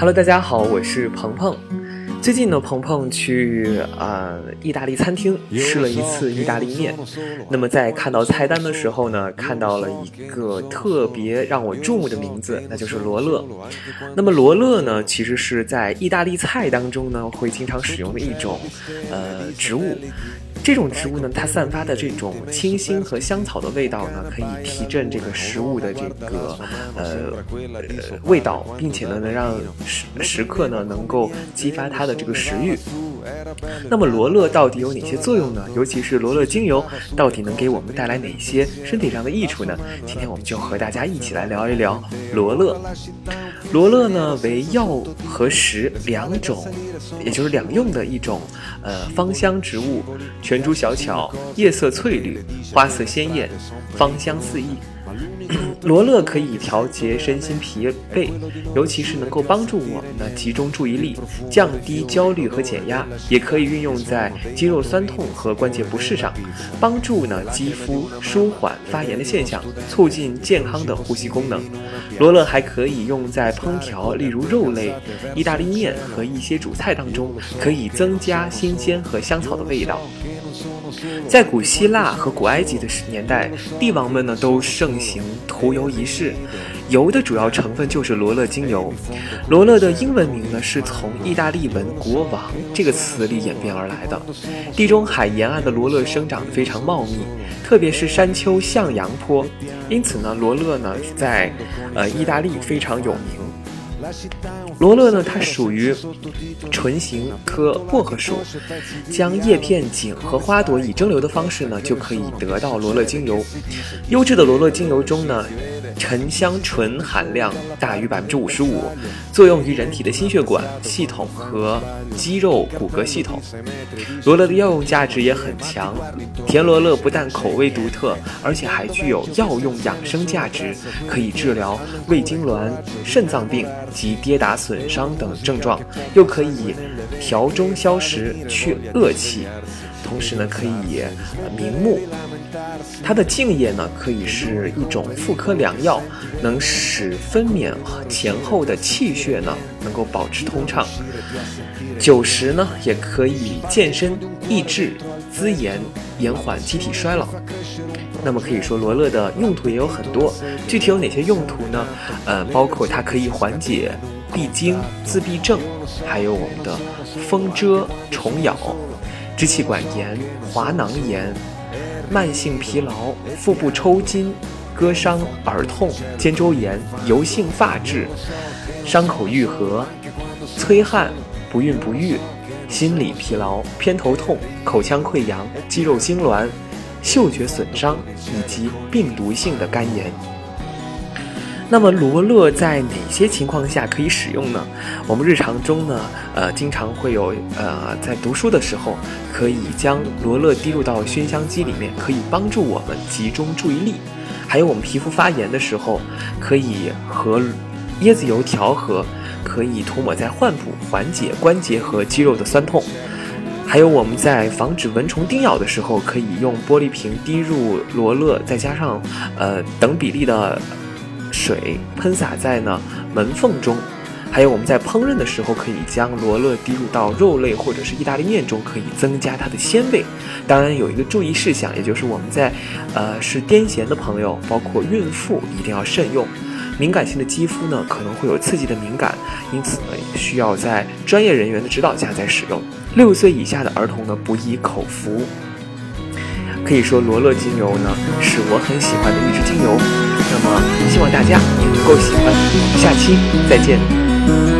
Hello，大家好，我是鹏鹏。最近呢，鹏鹏去呃意大利餐厅吃了一次意大利面。那么在看到菜单的时候呢，看到了一个特别让我注目的名字，那就是罗勒。那么罗勒呢，其实是在意大利菜当中呢会经常使用的一种呃植物。这种植物呢，它散发的这种清新和香草的味道呢，可以提振这个食物的这个呃味道，并且呢，能让食食客呢能够激发他的这个食欲。那么罗勒到底有哪些作用呢？尤其是罗勒精油到底能给我们带来哪些身体上的益处呢？今天我们就和大家一起来聊一聊罗勒。罗勒呢为药和食两种，也就是两用的一种呃芳香植物，全株小巧，叶色翠绿，花色鲜艳，芳香四溢。罗勒可以调节身心疲惫，尤其是能够帮助我们呢集中注意力，降低焦虑和减压，也可以运用在肌肉酸痛和关节不适上，帮助呢肌肤舒缓发炎的现象，促进健康的呼吸功能。罗勒还可以用在烹调，例如肉类、意大利面和一些主菜当中，可以增加新鲜和香草的味道。在古希腊和古埃及的年代，帝王们呢都盛行涂油仪式，油的主要成分就是罗勒精油。罗勒的英文名呢是从意大利文“国王”这个词里演变而来的。地中海沿岸的罗勒生长得非常茂密，特别是山丘、向阳坡，因此呢，罗勒呢在呃意大利非常有名。罗勒呢，它属于唇形科薄荷属，将叶片、茎和花朵以蒸馏的方式呢，就可以得到罗勒精油。优质的罗勒精油中呢。沉香醇含量大于百分之五十五，作用于人体的心血管系统和肌肉骨骼系统。罗勒的药用价值也很强，甜罗勒不但口味独特，而且还具有药用养生价值，可以治疗胃痉挛、肾脏病及跌打损伤等症状，又可以调中消食、去恶气。同时呢，可以明目。它的茎叶呢，可以是一种妇科良药，能使分娩前后的气血呢能够保持通畅。酒食呢，也可以健身、益智、滋延、延缓机体衰老。那么可以说，罗勒的用途也有很多。具体有哪些用途呢？呃，包括它可以缓解闭经、自闭症，还有我们的风蛰、虫咬。支气管炎、滑囊炎、慢性疲劳、腹部抽筋、割伤、耳痛、肩周炎、油性发质、伤口愈合、催汗、不孕不育、心理疲劳、偏头痛、口腔溃疡、肌肉痉挛、嗅觉损伤以及病毒性的肝炎。那么罗勒在哪些情况下可以使用呢？我们日常中呢，呃，经常会有，呃，在读书的时候，可以将罗勒滴入到熏香机里面，可以帮助我们集中注意力。还有我们皮肤发炎的时候，可以和椰子油调和，可以涂抹在患部，缓解关节和肌肉的酸痛。还有我们在防止蚊虫叮咬的时候，可以用玻璃瓶滴入罗勒，再加上，呃，等比例的。水喷洒在呢门缝中，还有我们在烹饪的时候，可以将罗勒滴入到肉类或者是意大利面中，可以增加它的鲜味。当然有一个注意事项，也就是我们在，呃，是癫痫的朋友，包括孕妇一定要慎用。敏感性的肌肤呢可能会有刺激的敏感，因此呢需要在专业人员的指导下再使用。六岁以下的儿童呢不宜口服。可以说罗勒精油呢是我很喜欢的一支精油。大家也能够喜欢。下期再见。